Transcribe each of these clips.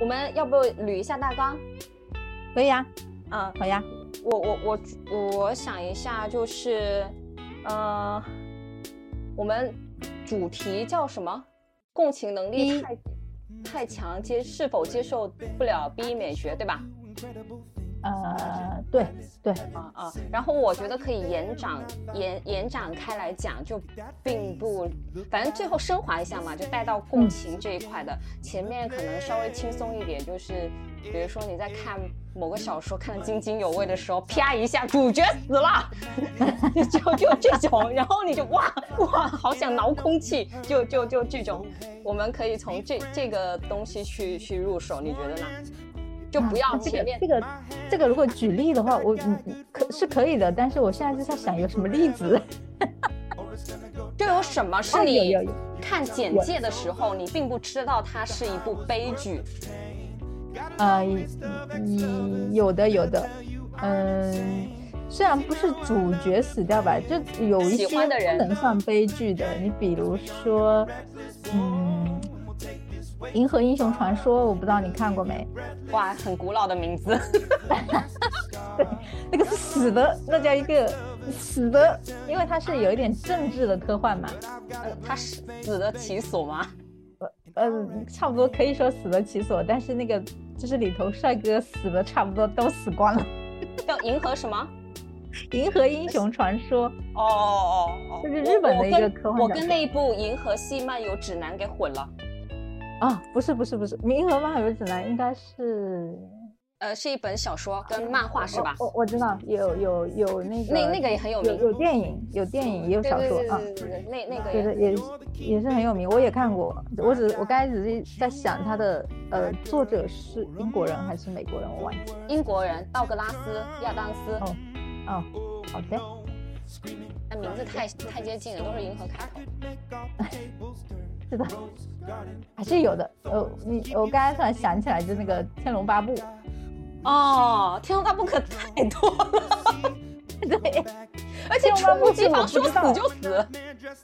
我们要不捋一下大纲？可以啊，嗯，好呀。我我我我想一下，就是，呃，我们主题叫什么？共情能力太太强，接是否接受不了 B 美学，对吧？呃，对对，啊啊，然后我觉得可以延展延延展开来讲，就并不，反正最后升华一下嘛，就带到共情这一块的。前面可能稍微轻松一点，就是比如说你在看某个小说看得津津有味的时候，啪一下主角死了，就就这种，然后你就哇哇，好想挠空气，就就就这种，我们可以从这这个东西去去入手，你觉得呢？就不要啊这个这个这个，如果举例的话，我嗯嗯可是可以的，但是我现在就在想有什么例子。就有什么是你看简介的时候，你并不知道它是一部悲剧？呃，有有的有的，嗯，虽然不是主角死掉吧，就有一些不能算悲剧的。你比如说，嗯，《银河英雄传说》，我不知道你看过没？哇，很古老的名字。对那个是死的，那叫一个死的，因为它是有一点政治的科幻嘛。呃，他是死得其所吗？呃，差不多可以说死得其所，但是那个就是里头帅哥死的差不多都死光了。叫银河什么？《银河英雄传说》哦哦哦哦，这是日本的一个科幻我跟那一部《银河系漫游指南》给混了。啊，不是不是不是，《银河漫游指南》应该是呃，是一本小说跟漫画是吧？我我知道有有有那个那那个也很有名。有有电影有电影也有小说啊，那那个也也也是很有名，我也看过。我只我刚才只是在想他的呃作者是英国人还是美国人，我忘记了。英国人道格拉斯亚当斯，哦哦，好的。那名字太太接近了，都是银河开头。是的，还是有的。呃，你我刚才突然想起来，就那个《天龙八部》，哦，天龙八部可太多了，对，而且天龙八部猝不及防，说死就死。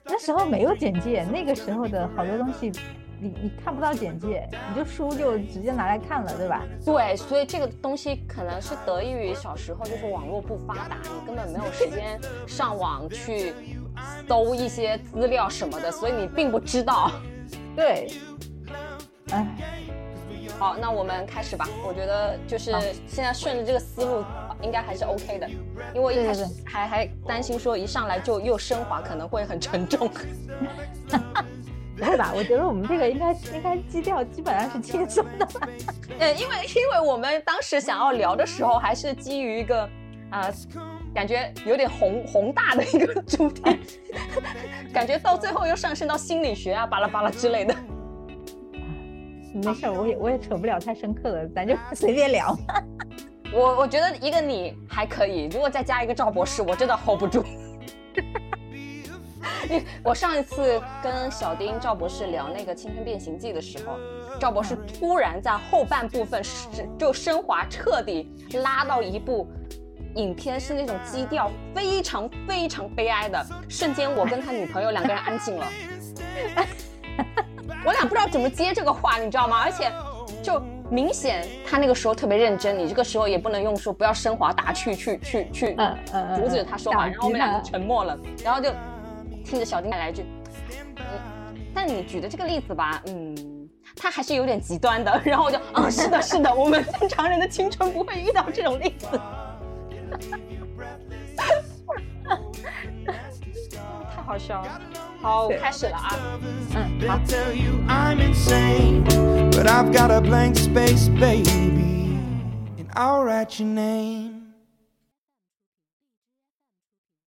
那时候没有简介，那个时候的好多东西，你你看不到简介，你就书就直接拿来看了，对吧？对，所以这个东西可能是得益于小时候就是网络不发达，你根本没有时间上网去搜一些资料什么的，所以你并不知道。对，哎，好，那我们开始吧。我觉得就是现在顺着这个思路，应该还是 OK 的，因为一开始对对对还还担心说一上来就又升华，可能会很沉重。不会吧？我觉得我们这个应该应该基调基本上是轻松的吧？嗯，因为因为我们当时想要聊的时候，还是基于一个啊、呃感觉有点宏宏大的一个主题，感觉到最后又上升到心理学啊、巴拉巴拉之类的。没事儿，我也我也扯不了太深刻的，咱就 随便聊。我我觉得一个你还可以，如果再加一个赵博士，我真的 hold 不住。因为我上一次跟小丁赵博士聊那个《青春变形记》的时候，赵博士突然在后半部分是就升华彻底拉到一部影片是那种基调非常非常悲哀的，瞬间我跟他女朋友两个人安静了。我俩不知道怎么接这个话，你知道吗？而且就明显他那个时候特别认真，你这个时候也不能用说不要升华打趣去去去阻止他说话，然后我们俩就沉默了，然后就听着小丁来一句，嗯，但你举的这个例子吧，嗯。他还是有点极端的，然后我就，嗯，是的，是的，我们正常人的青春不会遇到这种例子，太好笑了。好，对开始了啊。嗯， They'll 好， tell you I'm insane, but I've got a blank space, baby, and I'll write your name.